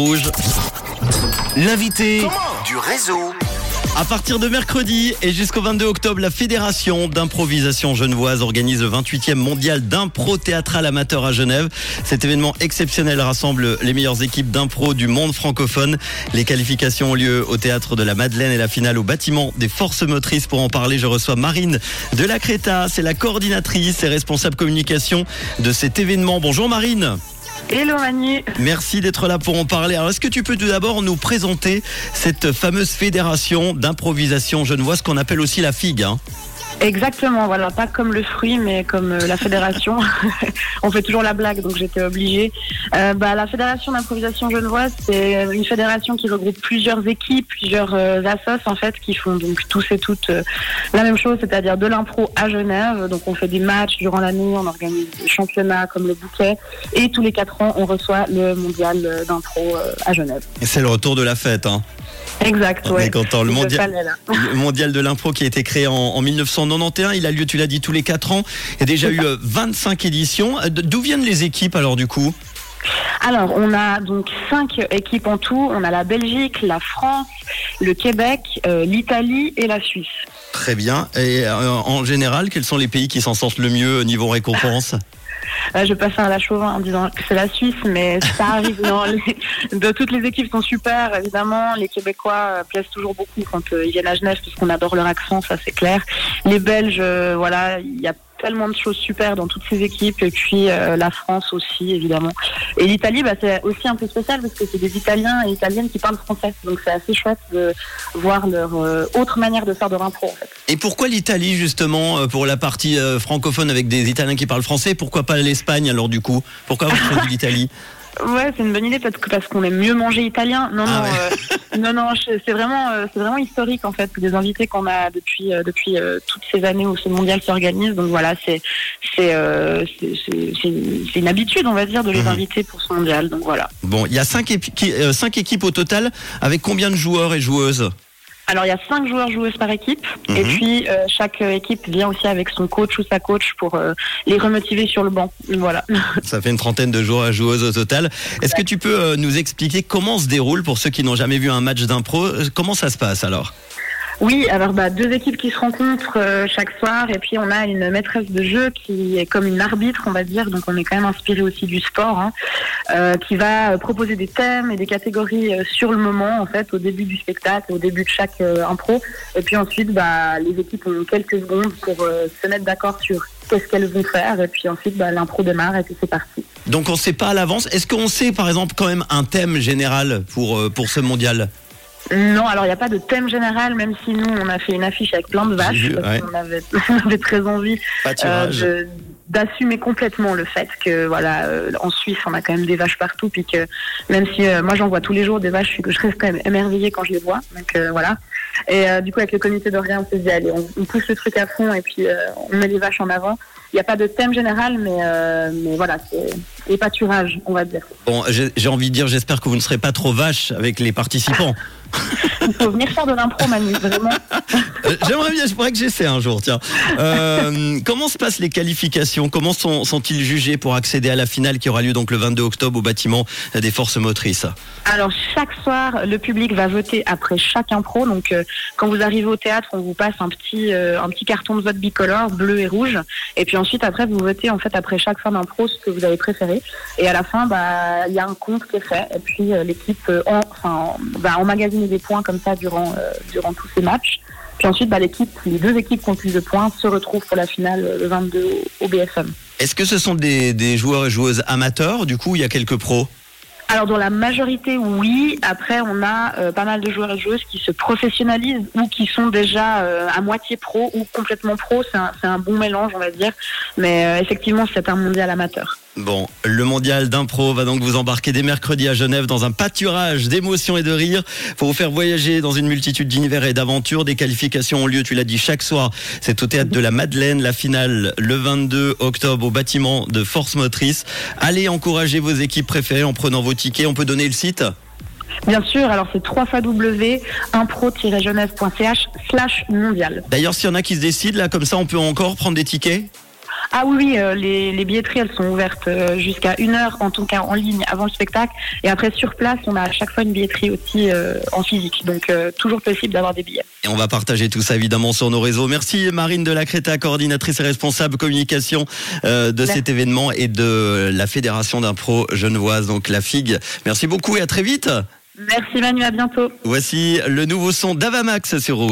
Rouge. L'invité du réseau. À partir de mercredi et jusqu'au 22 octobre, la Fédération d'improvisation genevoise organise le 28e mondial d'impro théâtral amateur à Genève. Cet événement exceptionnel rassemble les meilleures équipes d'impro du monde francophone. Les qualifications ont lieu au théâtre de la Madeleine et la finale au bâtiment des forces motrices. Pour en parler, je reçois Marine de la Créta. C'est la coordinatrice et responsable communication de cet événement. Bonjour Marine. Hello Manu. Merci d'être là pour en parler. Alors, est-ce que tu peux tout d'abord nous présenter cette fameuse fédération d'improvisation genevoise qu'on appelle aussi la FIG hein? Exactement, voilà, pas comme le fruit, mais comme euh, la fédération. On fait toujours la blague, donc j'étais obligée. Euh, bah, la fédération d'improvisation genevoise, c'est une fédération qui regroupe plusieurs équipes, plusieurs euh, assos en fait, qui font donc tous et toutes euh, la même chose, c'est-à-dire de l'impro à Genève. Donc on fait des matchs durant l'année, on organise des championnats comme le bouquet, et tous les quatre ans, on reçoit le mondial d'impro à Genève. Et c'est le retour de la fête. Hein. Exact, On ouais. est content. Le mondial, le mondial de l'impro qui a été créé en, en 1991, il a lieu, tu l'as dit, tous les 4 ans. Il y a déjà eu euh, 25 éditions. Euh, D'où viennent les équipes alors du coup? Alors, on a donc cinq équipes en tout. On a la Belgique, la France, le Québec, euh, l'Italie et la Suisse. Très bien. Et euh, en général, quels sont les pays qui s'en sortent le mieux au niveau récompense je passe à la chauvin en disant que c'est la Suisse, mais ça arrive. non, les- de toutes les équipes sont super, évidemment. Les Québécois euh, plaisent toujours beaucoup quand euh, ils viennent à Genève, parce qu'on adore leur accent, ça c'est clair. Les Belges, euh, voilà, il y a tellement de choses super dans toutes ces équipes, et puis euh, la France aussi, évidemment. Et l'Italie, bah, c'est aussi un peu spécial parce que c'est des Italiens et Italiennes qui parlent français, donc c'est assez chouette de voir leur euh, autre manière de faire de l'impro. En fait. Et pourquoi l'Italie justement euh, pour la partie francophone avec des Italiens qui parlent français Pourquoi pas l'Espagne alors du coup? Pourquoi vous choisi l'Italie? Ouais, c'est une bonne idée peut-être que parce qu'on aime mieux manger italien. Non, Ah non, ouais. euh, non, non, c'est vraiment, euh, c'est vraiment historique en fait. Des invités qu'on a depuis euh, depuis toutes ces années où ce mondial s'organise. Donc voilà, c'est c'est une habitude, on va dire, de les Mhm. inviter pour ce mondial. Donc voilà. Bon, il y a 5 équipes au total avec combien de joueurs et joueuses? Alors il y a cinq joueurs joueuses par équipe, et Mhm. puis euh, chaque euh, équipe vient aussi avec son coach ou sa coach pour euh, les remotiver sur le banc. Voilà. Ça fait une trentaine de joueurs joueuses au total. Est-ce que tu peux euh, nous expliquer comment se déroule pour ceux qui n'ont jamais vu un match d'impro Comment ça se passe alors? Oui, alors bah, deux équipes qui se rencontrent euh, chaque soir et puis on a une maîtresse de jeu qui est comme une arbitre, on va dire, donc on est quand même inspiré aussi du sport, hein, euh, qui va euh, proposer des thèmes et des catégories sur le moment, en fait, au début du spectacle, au début de chaque impro. Et puis ensuite, bah, les équipes ont quelques secondes pour se mettre d'accord sur qu'est-ce qu'elles vont faire et puis ensuite bah, l'impro démarre et puis c'est parti. Donc on ne sait pas à l'avance. Est-ce qu'on sait par exemple quand même un thème général pour, pour ce mondial? Non, alors il n'y a pas de thème général, même si nous on a fait une affiche avec plein de vaches, vu, parce ouais. qu'on avait, on avait très envie euh, de- d'assumer complètement le fait que voilà euh, en Suisse on a quand même des vaches partout puis que même si euh, moi j'en vois tous les jours des vaches je, suis- je reste quand même émerveillée quand je les vois. Donc euh, voilà et euh, du coup avec le comité d'Orient on s'est dit allez on, on pousse le truc à fond et puis euh, on met les vaches en avant il n'y a pas de thème général mais euh, mais voilà c'est les pâturages on va dire Bon, j'ai j'ai envie de dire, j'espère que vous ne serez pas trop vache avec les participants. il faut venir faire de l'impro Manu vraiment Euh, J'aimerais bien, je pourrais que j'essaie un jour, tiens. Euh, comment se passent les qualifications? Comment sont- sont-ils jugés pour accéder à la finale qui aura lieu donc le 22 octobre au bâtiment des forces motrices? Alors chaque soir, le public va voter après chaque impro. Donc euh, quand vous arrivez au théâtre, on vous passe un petit euh, un petit carton de vote bicolore, bleu et rouge. Et puis ensuite, après, vous votez en fait après chaque fin d'impro ce que vous avez préféré. Et à la fin, bah il y a un compte qui est fait. Et puis l'équipe en- enfin va emmagasiner des points comme ça durant euh, durant tous ces matchs. Puis ensuite, bah, l'équipe, les deux équipes qui ont plus de points se retrouvent pour la finale euh, le 22 au BFM. Est-ce que ce sont des, des joueurs et joueuses amateurs? Du coup, il y a quelques pros Alors dans la majorité, oui. Après, on a euh, pas mal de joueurs et joueuses qui se professionnalisent ou qui sont déjà euh, à moitié pro ou complètement pro. C'est un, un bon mélange, on va dire. Mais euh, effectivement, c'est un mondial amateur. Bon, le mondial d'impro va donc vous embarquer dès mercredi à Genève dans un pâturage d'émotions et de rires pour vous faire voyager dans une multitude d'univers et d'aventures. Des qualifications ont lieu, tu l'as dit, chaque soir. C'est au théâtre de la Madeleine, la finale le 22 octobre au bâtiment de Force Motrice. Allez encourager vos équipes préférées en prenant vos tickets. On peut donner le site Bien sûr, alors c'est 3 impro-genève.ch slash mondial. D'ailleurs, s'il y en a qui se décident, là, comme ça, on peut encore prendre des tickets? Ah oui, oui, euh, les, les billetteries, elles sont ouvertes euh, jusqu'à une heure, en tout cas en ligne, avant le spectacle. Et après, sur place, on a à chaque fois une billetterie aussi euh, en physique. Donc, euh, toujours possible d'avoir des billets. Et on va partager tout ça évidemment sur nos réseaux. Merci Marine de la Créta, coordinatrice et responsable communication euh, de Merci. cet événement et de la Fédération d'impro genevoise, donc la FIG. Merci beaucoup et à très vite. Merci Manu, à bientôt. Voici le nouveau son d'Avamax sur.